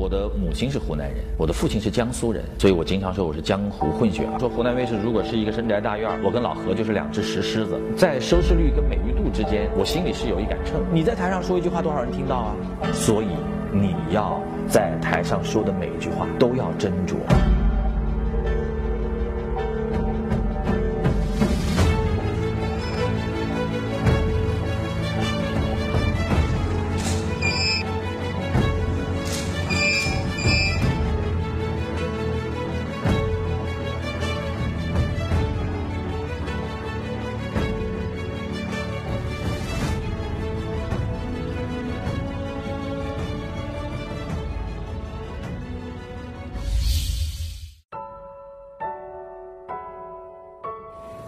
我的母亲是湖南人，我的父亲是江苏人，所以我经常说我是江湖混血儿。说湖南卫视如果是一个深宅大院，我跟老何就是两只石狮子，在收视率跟美誉度之间，我心里是有一杆秤。你在台上说一句话，多少人听到啊？所以你要在台上说的每一句话都要斟酌。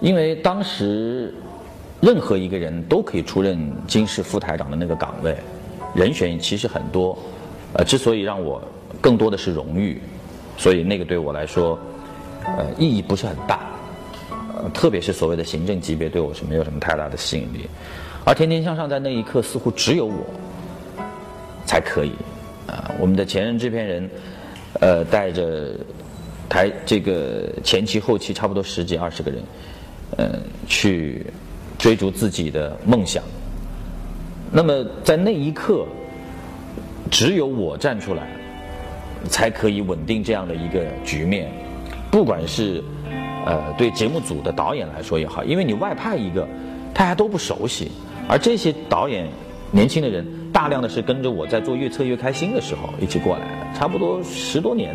因为当时任何一个人都可以出任金市副台长的那个岗位，人选其实很多。呃，之所以让我更多的是荣誉，所以那个对我来说，呃，意义不是很大。呃，特别是所谓的行政级别对我是没有什么太大的吸引力。而《天天向上》在那一刻似乎只有我才可以。啊，我们的前任制片人，呃，带着台这个前期后期差不多十几二十个人。嗯，去追逐自己的梦想。那么在那一刻，只有我站出来，才可以稳定这样的一个局面。不管是呃对节目组的导演来说也好，因为你外派一个，大家都不熟悉，而这些导演年轻的人，大量的是跟着我在做《越策越开心》的时候一起过来的，差不多十多年，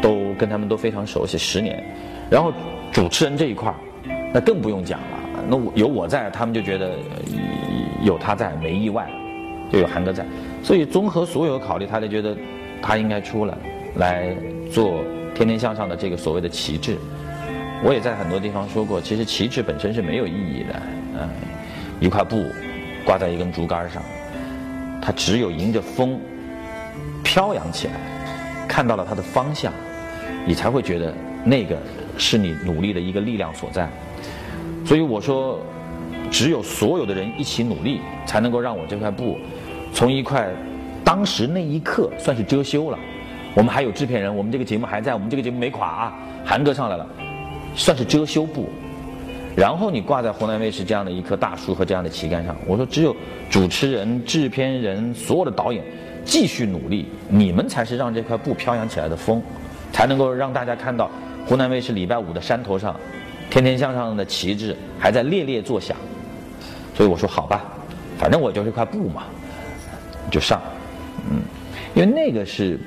都跟他们都非常熟悉，十年。然后主持人这一块儿。那更不用讲了，那我有我在，他们就觉得有他在没意外，就有韩哥在，所以综合所有考虑，他就觉得他应该出来来做《天天向上》的这个所谓的旗帜。我也在很多地方说过，其实旗帜本身是没有意义的，嗯，一块布挂在一根竹竿上，它只有迎着风飘扬起来，看到了它的方向，你才会觉得那个是你努力的一个力量所在。所以我说，只有所有的人一起努力，才能够让我这块布，从一块当时那一刻算是遮羞了。我们还有制片人，我们这个节目还在，我们这个节目没垮啊。韩哥上来了，算是遮羞布。然后你挂在湖南卫视这样的一棵大树和这样的旗杆上，我说只有主持人、制片人、所有的导演继续努力，你们才是让这块布飘扬起来的风，才能够让大家看到湖南卫视礼拜五的山头上。天天向上的旗帜还在猎猎作响，所以我说好吧，反正我就是块布嘛，就上，嗯，因为那个是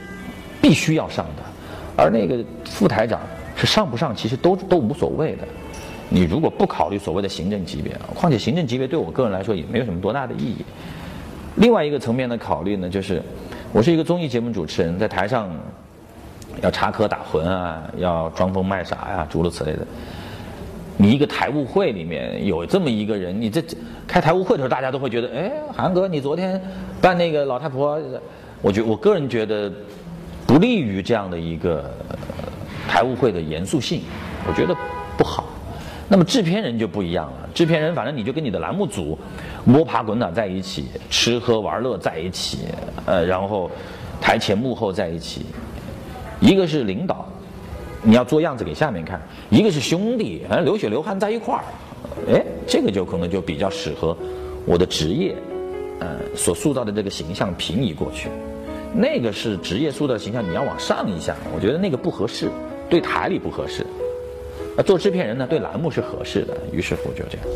必须要上的，而那个副台长是上不上其实都都无所谓的。你如果不考虑所谓的行政级别，况且行政级别对我个人来说也没有什么多大的意义。另外一个层面的考虑呢，就是我是一个综艺节目主持人，在台上要插科打诨啊，要装疯卖傻呀，诸如此类的。你一个台务会里面有这么一个人，你这开台务会的时候，大家都会觉得，哎，韩哥，你昨天办那个老太婆，我觉我个人觉得不利于这样的一个台务会的严肃性，我觉得不好。那么制片人就不一样了，制片人反正你就跟你的栏目组摸爬滚打在一起，吃喝玩乐在一起，呃，然后台前幕后在一起，一个是领导。你要做样子给下面看，一个是兄弟，反正流血流汗在一块儿，哎，这个就可能就比较适合我的职业，呃，所塑造的这个形象平移过去。那个是职业塑造形象，你要往上一下，我觉得那个不合适，对台里不合适。做制片人呢，对栏目是合适的，于是乎就这样。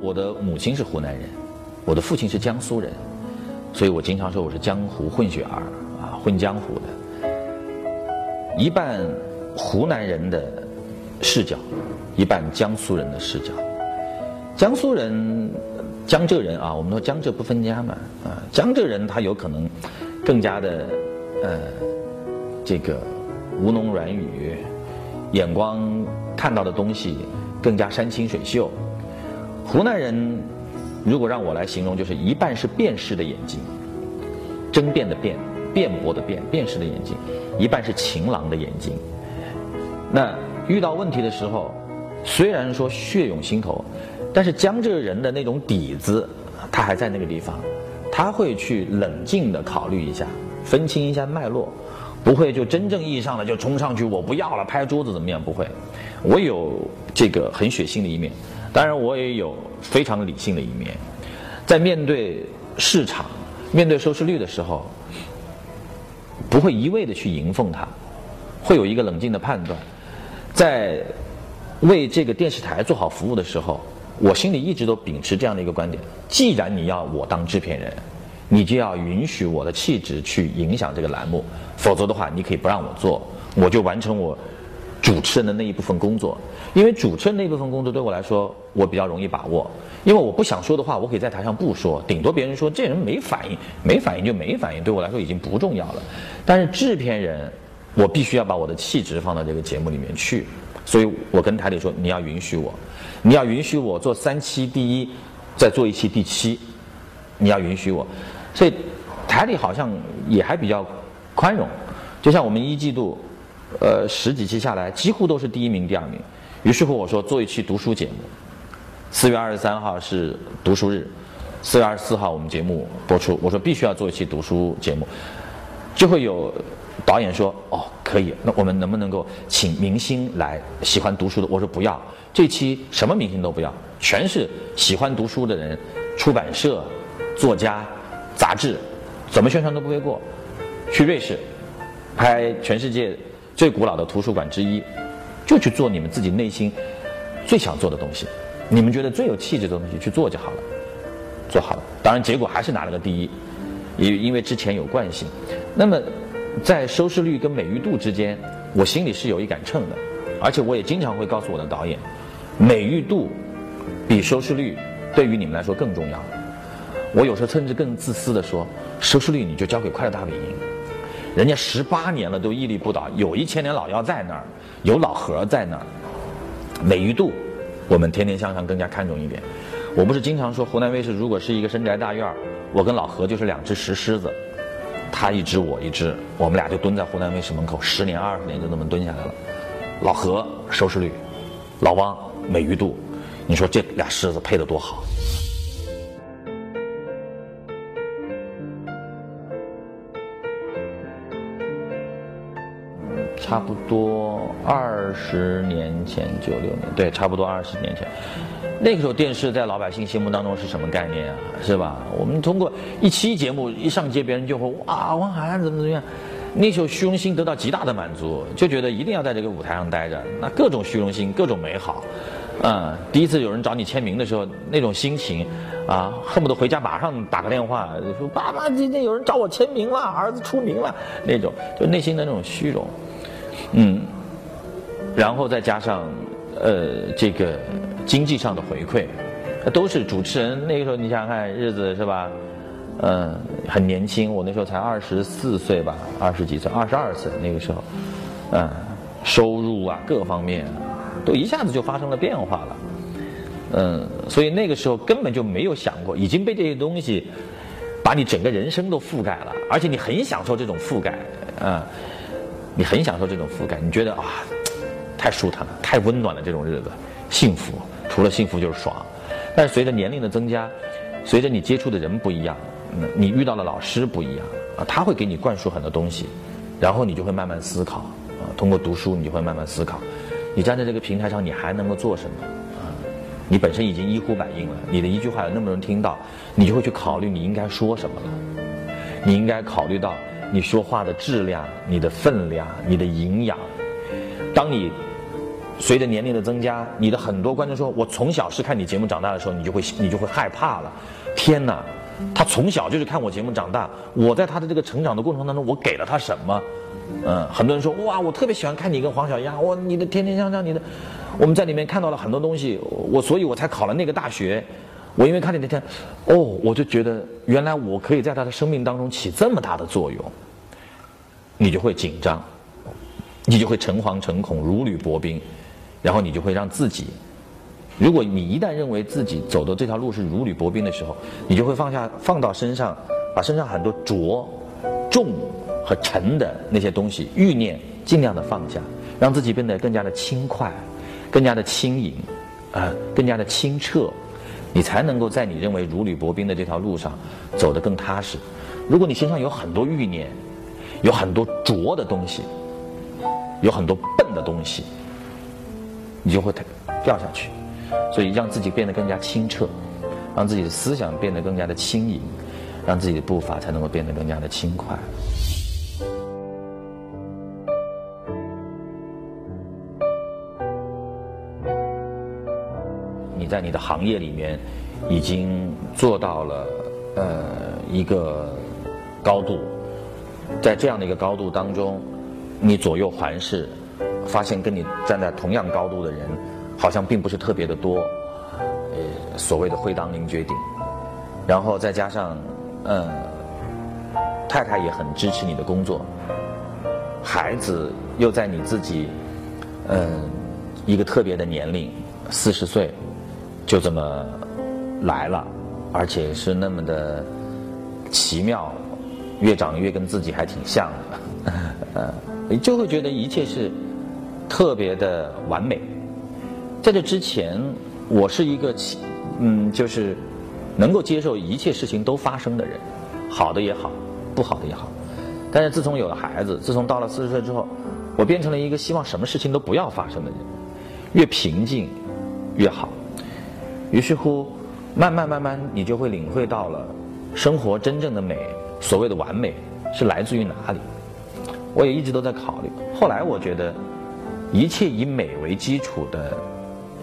我的母亲是湖南人，我的父亲是江苏人。所以我经常说我是江湖混血儿啊，混江湖的，一半湖南人的视角，一半江苏人的视角。江苏人，江浙人啊，我们说江浙不分家嘛啊，江浙人他有可能更加的呃这个吴侬软语，眼光看到的东西更加山清水秀。湖南人。如果让我来形容，就是一半是辨识的眼睛，争辩的辩，辩驳的辩，辨识的眼睛；一半是情郎的眼睛。那遇到问题的时候，虽然说血涌心头，但是江浙人的那种底子，他还在那个地方，他会去冷静的考虑一下，分清一下脉络，不会就真正意义上的就冲上去我不要了，拍桌子怎么样？不会，我有这个很血腥的一面，当然我也有非常理性的一面，在面对市场、面对收视率的时候，不会一味的去迎奉它，会有一个冷静的判断，在为这个电视台做好服务的时候。我心里一直都秉持这样的一个观点：既然你要我当制片人，你就要允许我的气质去影响这个栏目，否则的话，你可以不让我做，我就完成我主持人的那一部分工作。因为主持人那一部分工作对我来说，我比较容易把握。因为我不想说的话，我可以在台上不说，顶多别人说这人没反应，没反应就没反应，对我来说已经不重要了。但是制片人，我必须要把我的气质放到这个节目里面去，所以我跟台里说，你要允许我。你要允许我做三期第一，再做一期第七，你要允许我，所以台里好像也还比较宽容，就像我们一季度，呃十几期下来几乎都是第一名、第二名。于是乎我说做一期读书节目，四月二十三号是读书日，四月二十四号我们节目播出，我说必须要做一期读书节目，就会有导演说哦可以，那我们能不能够请明星来喜欢读书的？我说不要。这期什么明星都不要，全是喜欢读书的人，出版社、作家、杂志，怎么宣传都不会过。去瑞士，拍全世界最古老的图书馆之一，就去做你们自己内心最想做的东西，你们觉得最有气质的东西去做就好了，做好了。当然结果还是拿了个第一，因因为之前有惯性。那么在收视率跟美誉度之间，我心里是有一杆秤的，而且我也经常会告诉我的导演。美誉度比收视率对于你们来说更重要。我有时候甚至更自私的说，收视率你就交给快乐大本营，人家十八年了都屹立不倒，有一千年老妖在那儿，有老何在那儿。美誉度，我们天天向上更加看重一点。我不是经常说湖南卫视如果是一个深宅大院，我跟老何就是两只石狮子，他一只我一只，我们俩就蹲在湖南卫视门口，十年二十年就这么蹲下来了。老何收视率，老汪。美誉度，你说这俩狮子配的多好？差不多二十年前，九六年，对，差不多二十年前。那个时候电视在老百姓心目当中是什么概念啊？是吧？我们通过一期节目一上街，别人就会哇，汪涵怎么怎么样。那时候虚荣心得到极大的满足，就觉得一定要在这个舞台上待着，那各种虚荣心，各种美好，嗯，第一次有人找你签名的时候，那种心情，啊，恨不得回家马上打个电话说爸爸，今天有人找我签名了，儿子出名了，那种就内心的那种虚荣，嗯，然后再加上呃这个经济上的回馈，都是主持人那个时候你想想看日子是吧？嗯，很年轻，我那时候才二十四岁吧，二十几岁，二十二岁那个时候，嗯，收入啊各方面，都一下子就发生了变化了，嗯，所以那个时候根本就没有想过，已经被这些东西把你整个人生都覆盖了，而且你很享受这种覆盖，嗯，你很享受这种覆盖，你觉得啊，太舒坦了，太温暖了这种日子，幸福，除了幸福就是爽，但是随着年龄的增加，随着你接触的人不一样。你遇到的老师不一样啊，他会给你灌输很多东西，然后你就会慢慢思考啊。通过读书，你就会慢慢思考。你站在这个平台上，你还能够做什么？你本身已经一呼百应了，你的一句话有那么多人听到，你就会去考虑你应该说什么了。你应该考虑到你说话的质量、你的分量、你的营养。当你随着年龄的增加，你的很多观众说：“我从小是看你节目长大的时候，你就会你就会害怕了。”天哪！他从小就是看我节目长大，我在他的这个成长的过程当中，我给了他什么？嗯，很多人说哇，我特别喜欢看你跟黄小丫，哇，你的天天向上，你的，我们在里面看到了很多东西，我所以我才考了那个大学，我因为看你那天，哦，我就觉得原来我可以在他的生命当中起这么大的作用，你就会紧张，你就会诚惶诚恐，如履薄冰，然后你就会让自己。如果你一旦认为自己走的这条路是如履薄冰的时候，你就会放下放到身上，把身上很多浊、重和沉的那些东西欲念尽量的放下，让自己变得更加的轻快，更加的轻盈，啊，更加的清澈，你才能够在你认为如履薄冰的这条路上走得更踏实。如果你身上有很多欲念，有很多浊的东西，有很多笨的东西，你就会掉下去。所以，让自己变得更加清澈，让自己的思想变得更加的轻盈，让自己的步伐才能够变得更加的轻快。在你的行业里面已经做到了呃一个高度，在这样的一个高度当中，你左右环视，发现跟你站在同样高度的人。好像并不是特别的多，呃，所谓的会当凌绝顶，然后再加上，嗯，太太也很支持你的工作，孩子又在你自己，嗯，一个特别的年龄，四十岁，就这么来了，而且是那么的奇妙，越长越跟自己还挺像的，呃，你就会觉得一切是特别的完美。在这之前，我是一个，嗯，就是能够接受一切事情都发生的人，好的也好，不好的也好。但是自从有了孩子，自从到了四十岁之后，我变成了一个希望什么事情都不要发生的人，越平静越好。于是乎，慢慢慢慢，你就会领会到了生活真正的美，所谓的完美是来自于哪里。我也一直都在考虑。后来我觉得，一切以美为基础的。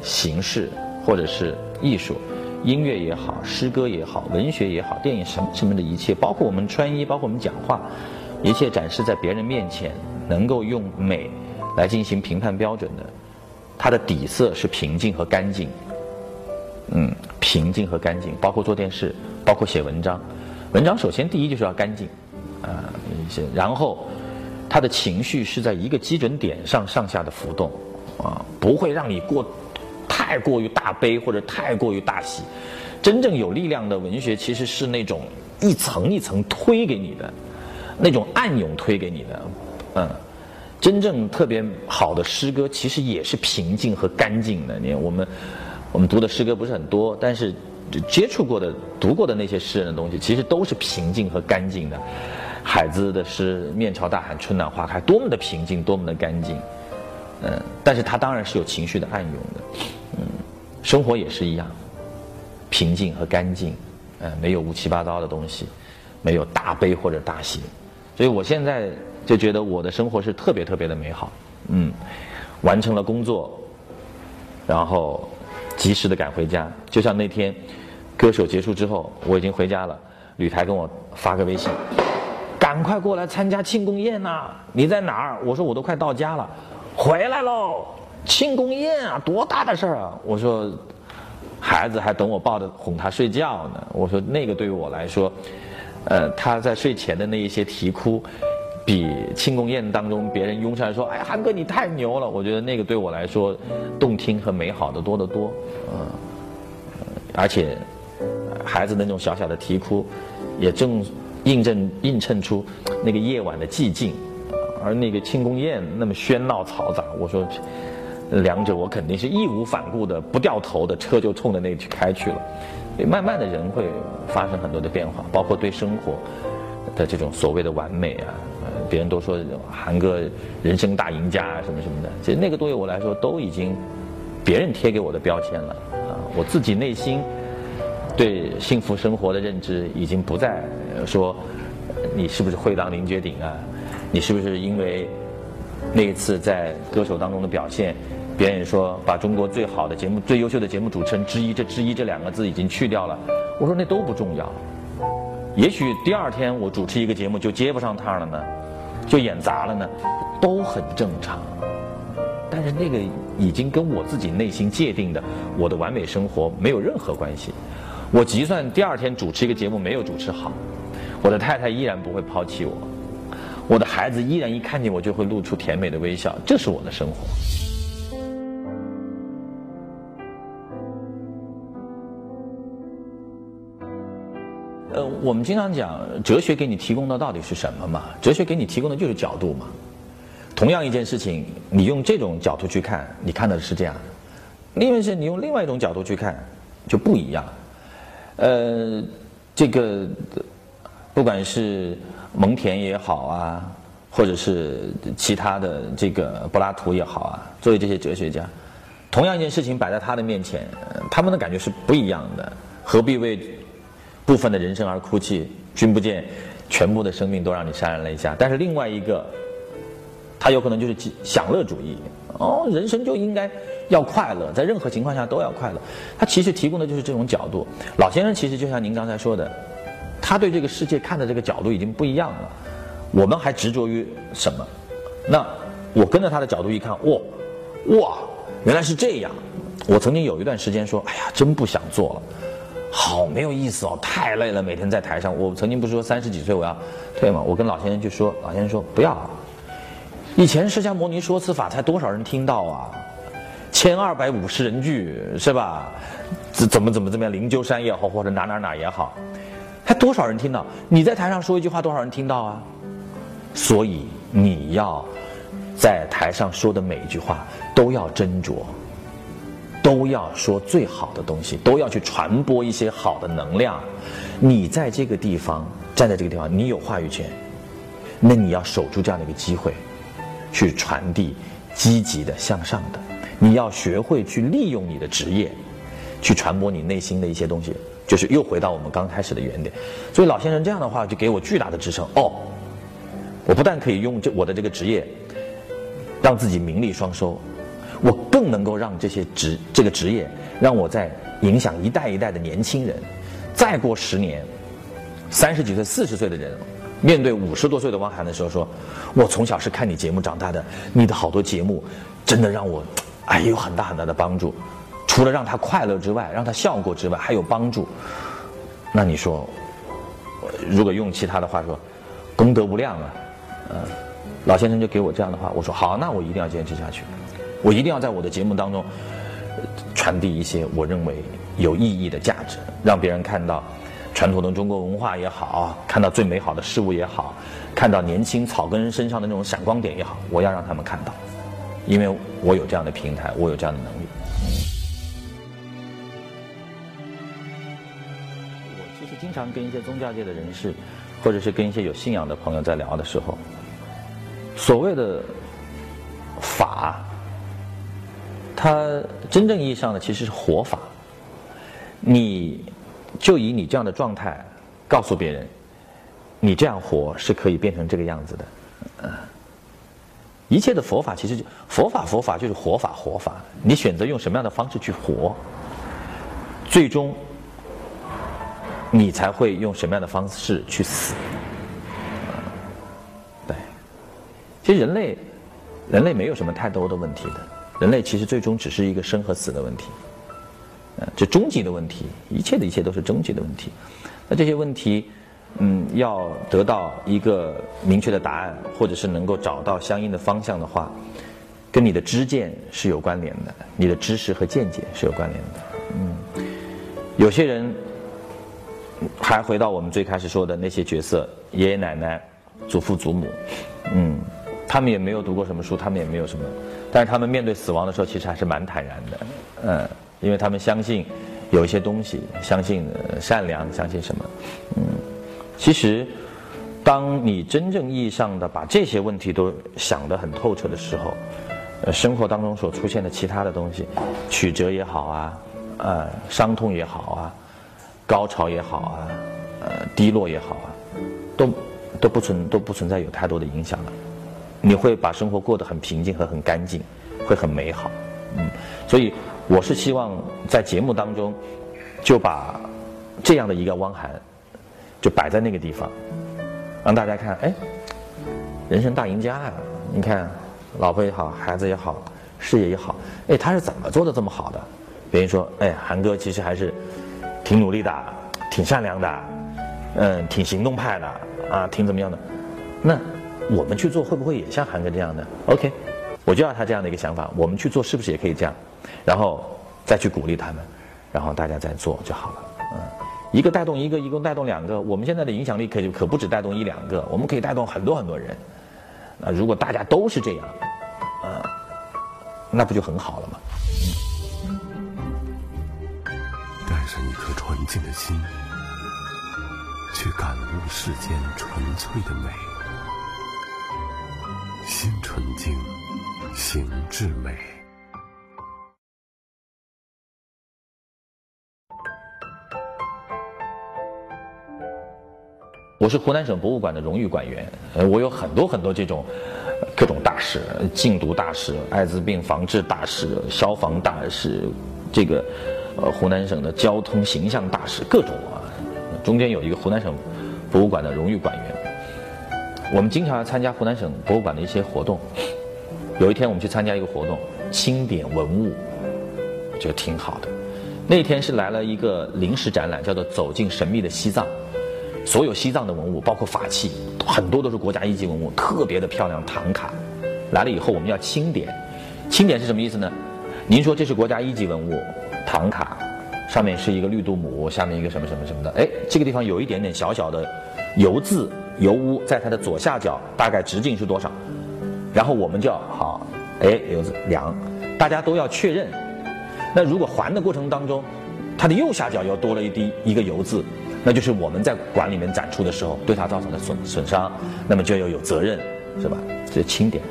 形式，或者是艺术，音乐也好，诗歌也好，文学也好，电影什么什么的一切，包括我们穿衣，包括我们讲话，一切展示在别人面前，能够用美来进行评判标准的，它的底色是平静和干净。嗯，平静和干净，包括做电视，包括写文章，文章首先第一就是要干净，啊，一些，然后他的情绪是在一个基准点上上下的浮动，啊，不会让你过。太过于大悲或者太过于大喜，真正有力量的文学其实是那种一层一层推给你的，那种暗涌推给你的，嗯，真正特别好的诗歌其实也是平静和干净的。你看我们我们读的诗歌不是很多，但是接触过的、读过的那些诗人的东西，其实都是平静和干净的。海子的诗“面朝大海，春暖花开”，多么的平静，多么的干净，嗯，但是他当然是有情绪的暗涌的。嗯生活也是一样，平静和干净，嗯，没有乌七八糟的东西，没有大悲或者大喜，所以我现在就觉得我的生活是特别特别的美好，嗯，完成了工作，然后及时的赶回家，就像那天歌手结束之后，我已经回家了，吕台跟我发个微信，赶快过来参加庆功宴呐！你在哪儿？我说我都快到家了，回来喽。庆功宴啊，多大的事儿啊！我说，孩子还等我抱着哄他睡觉呢。我说那个对于我来说，呃，他在睡前的那一些啼哭，比庆功宴当中别人拥上来说“哎，韩哥你太牛了”，我觉得那个对我来说，动听和美好的多得多。嗯，而且孩子那种小小的啼哭，也正印证映衬出那个夜晚的寂静，而那个庆功宴那么喧闹嘈杂，我说。两者我肯定是义无反顾的，不掉头的车就冲着那去开去了。慢慢的人会发生很多的变化，包括对生活的这种所谓的完美啊，别人都说韩哥人生大赢家啊什么什么的，其实那个对于我来说都已经别人贴给我的标签了啊，我自己内心对幸福生活的认知已经不再说你是不是会当凌绝顶啊，你是不是因为那一次在歌手当中的表现。别人说把中国最好的节目、最优秀的节目主持人之一，这“之一”这两个字已经去掉了。我说那都不重要，也许第二天我主持一个节目就接不上趟了呢，就演砸了呢，都很正常。但是那个已经跟我自己内心界定的我的完美生活没有任何关系。我就算第二天主持一个节目没有主持好，我的太太依然不会抛弃我，我的孩子依然一看见我就会露出甜美的微笑，这是我的生活。呃，我们经常讲哲学给你提供的到底是什么嘛？哲学给你提供的就是角度嘛。同样一件事情，你用这种角度去看，你看的是这样；另外是你用另外一种角度去看，就不一样。呃，这个不管是蒙田也好啊，或者是其他的这个柏拉图也好啊，作为这些哲学家，同样一件事情摆在他的面前，他们的感觉是不一样的。何必为部分的人生而哭泣？君不见，全部的生命都让你潸然泪下。但是另外一个，他有可能就是享乐主义。哦，人生就应该要快乐，在任何情况下都要快乐。他其实提供的就是这种角度。老先生其实就像您刚才说的，他对这个世界看的这个角度已经不一样了。我们还执着于什么？那我跟着他的角度一看，哇，哇，原来是这样。我曾经有一段时间说，哎呀，真不想做了，好没有意思哦，太累了，每天在台上。我曾经不是说三十几岁我要退吗？我跟老先生就说，老先生说不要。以前释迦牟尼说此法才多少人听到啊？千二百五十人聚是吧？怎怎么怎么怎么样？灵鹫山也好，或者哪哪哪也好，还多少人听到？你在台上说一句话，多少人听到啊？所以你要在台上说的每一句话都要斟酌，都要说最好的东西，都要去传播一些好的能量。你在这个地方站在这个地方，你有话语权，那你要守住这样的一个机会。去传递积极的向上的，你要学会去利用你的职业，去传播你内心的一些东西，就是又回到我们刚开始的原点。所以老先生这样的话就给我巨大的支撑。哦，我不但可以用这我的这个职业，让自己名利双收，我更能够让这些职这个职业让我在影响一代一代的年轻人。再过十年，三十几岁、四十岁的人。面对五十多岁的汪涵的时候，说：“我从小是看你节目长大的，你的好多节目，真的让我，哎，有很大很大的帮助。除了让他快乐之外，让他笑过之外，还有帮助。那你说，如果用其他的话说，功德无量啊。嗯，老先生就给我这样的话，我说好，那我一定要坚持下去，我一定要在我的节目当中传递一些我认为有意义的价值，让别人看到。”传统的中国文化也好，看到最美好的事物也好，看到年轻草根人身上的那种闪光点也好，我要让他们看到，因为我有这样的平台，我有这样的能力。我其实经常跟一些宗教界的人士，或者是跟一些有信仰的朋友在聊的时候，所谓的法，它真正意义上的其实是活法，你。就以你这样的状态，告诉别人，你这样活是可以变成这个样子的。嗯，一切的佛法其实就佛法，佛法就是活法，活法。你选择用什么样的方式去活，最终你才会用什么样的方式去死。对，其实人类，人类没有什么太多的问题的，人类其实最终只是一个生和死的问题。呃这终极的问题，一切的一切都是终极的问题。那这些问题，嗯，要得到一个明确的答案，或者是能够找到相应的方向的话，跟你的知见是有关联的，你的知识和见解是有关联的。嗯，有些人还回到我们最开始说的那些角色，爷爷奶奶、祖父祖母，嗯，他们也没有读过什么书，他们也没有什么，但是他们面对死亡的时候，其实还是蛮坦然的，嗯。因为他们相信有一些东西，相信善良，相信什么？嗯，其实，当你真正意义上的把这些问题都想得很透彻的时候，呃，生活当中所出现的其他的东西，曲折也好啊，呃，伤痛也好啊，高潮也好啊，呃，低落也好啊，都都不存都不存在有太多的影响了。你会把生活过得很平静和很干净，会很美好。嗯，所以。我是希望在节目当中，就把这样的一个汪涵，就摆在那个地方，让大家看，哎，人生大赢家啊！你看，老婆也好，孩子也好，事业也好，哎，他是怎么做的这么好的？别人说，哎，韩哥其实还是挺努力的，挺善良的，嗯，挺行动派的，啊，挺怎么样的？那我们去做会不会也像韩哥这样的？OK，我就要他这样的一个想法，我们去做是不是也可以这样？然后再去鼓励他们，然后大家再做就好了。嗯，一个带动一个，一共带动两个。我们现在的影响力可就可不止带动一两个，我们可以带动很多很多人。那如果大家都是这样，啊，那不就很好了吗？带上一颗纯净的心，去感悟世间纯粹的美。心纯净，行至美。我是湖南省博物馆的荣誉馆员，呃，我有很多很多这种各种大使，禁毒大使、艾滋病防治大使、消防大使，这个呃湖南省的交通形象大使，各种啊。中间有一个湖南省博物馆的荣誉馆员，我们经常要参加湖南省博物馆的一些活动。有一天我们去参加一个活动，清点文物，我觉得挺好的。那天是来了一个临时展览，叫做《走进神秘的西藏》。所有西藏的文物，包括法器，很多都是国家一级文物，特别的漂亮。唐卡来了以后，我们要清点。清点是什么意思呢？您说这是国家一级文物，唐卡，上面是一个绿度母，下面一个什么什么什么的。哎，这个地方有一点点小小的油渍、油污，在它的左下角，大概直径是多少？然后我们就要好，哎，油渍量，大家都要确认。那如果还的过程当中，它的右下角又多了一滴一个油渍。那就是我们在馆里面展出的时候，对它造成的损损伤，那么就要有责任，是吧？这清点，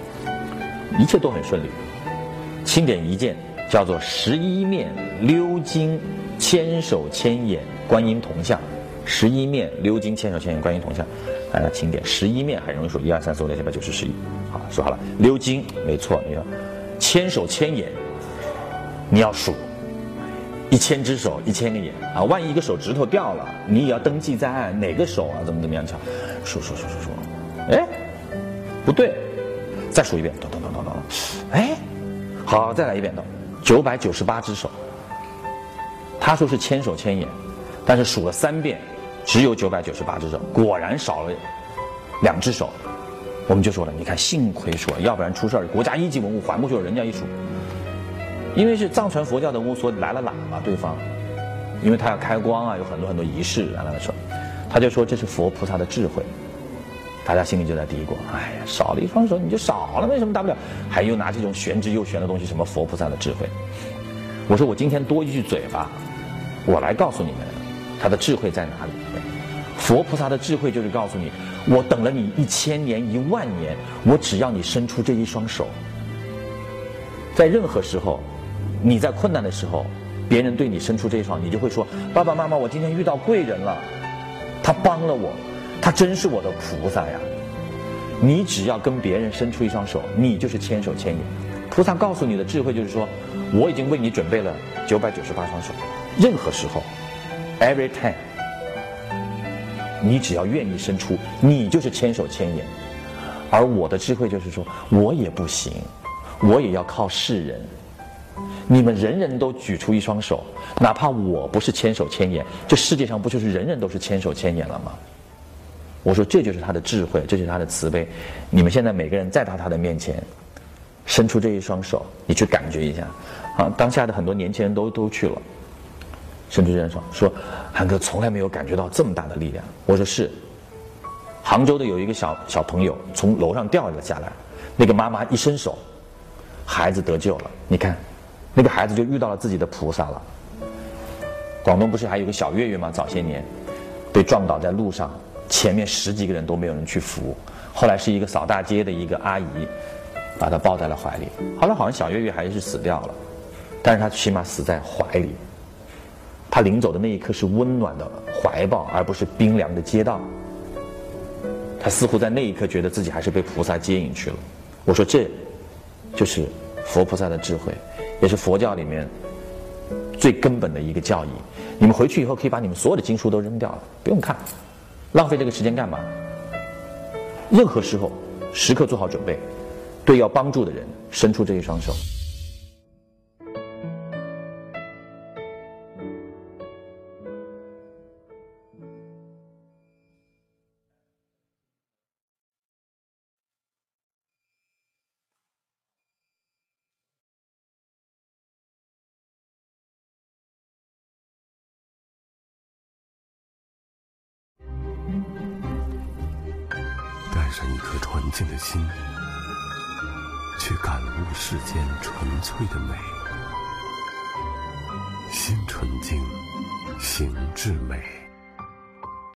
一切都很顺利。清点一件叫做十一面鎏金千手千眼观音铜像，十一面鎏金千手千眼观音铜像，大家清点十一面很容易数，一二三四五六七八九十十一，好，数好了。鎏金没错，你说千手千眼，你要数。一千只手，一千个眼啊！万一一个手指头掉了，你也要登记在案，哪个手啊？怎么怎么样？瞧，数数数数数，哎，不对，再数一遍，咚咚咚咚咚，哎，好，再来一遍，咚，九百九十八只手。他说是千手千眼，但是数了三遍，只有九百九十八只手，果然少了两只手。我们就说了，你看，幸亏说，要不然出事儿，国家一级文物还不出，人家一数。因为是藏传佛教的巫所来了喇嘛对方，因为他要开光啊，有很多很多仪式，然后他说，他就说这是佛菩萨的智慧，大家心里就在嘀咕，哎呀，少了一双手你就少了，没什么大不了，还又拿这种玄之又玄的东西，什么佛菩萨的智慧，我说我今天多一句嘴巴，我来告诉你们，他的智慧在哪里？佛菩萨的智慧就是告诉你，我等了你一千年一万年，我只要你伸出这一双手，在任何时候。你在困难的时候，别人对你伸出这一双，你就会说：“爸爸妈妈，我今天遇到贵人了，他帮了我，他真是我的菩萨呀。”你只要跟别人伸出一双手，你就是千手千眼。菩萨告诉你的智慧就是说：“我已经为你准备了九百九十八双手，任何时候，every time，你只要愿意伸出，你就是千手千眼。”而我的智慧就是说：“我也不行，我也要靠世人。”你们人人都举出一双手，哪怕我不是千手千眼，这世界上不就是人人都是千手千眼了吗？我说这就是他的智慧，这就是他的慈悲。你们现在每个人再到他的面前，伸出这一双手，你去感觉一下。啊，当下的很多年轻人都都去了，甚至这双手，说韩哥从来没有感觉到这么大的力量。我说是，杭州的有一个小小朋友从楼上掉了下来，那个妈妈一伸手，孩子得救了。你看。那个孩子就遇到了自己的菩萨了。广东不是还有个小月月吗？早些年被撞倒在路上，前面十几个人都没有人去扶，后来是一个扫大街的一个阿姨把他抱在了怀里。后来好像小月月还是死掉了，但是他起码死在怀里。他临走的那一刻是温暖的怀抱，而不是冰凉的街道。他似乎在那一刻觉得自己还是被菩萨接引去了。我说这就是佛菩萨的智慧。也是佛教里面最根本的一个教义。你们回去以后可以把你们所有的经书都扔掉了，不用看，浪费这个时间干嘛？任何时候，时刻做好准备，对要帮助的人伸出这一双手。静的心，去感悟世间纯粹的美。心纯净，行至美。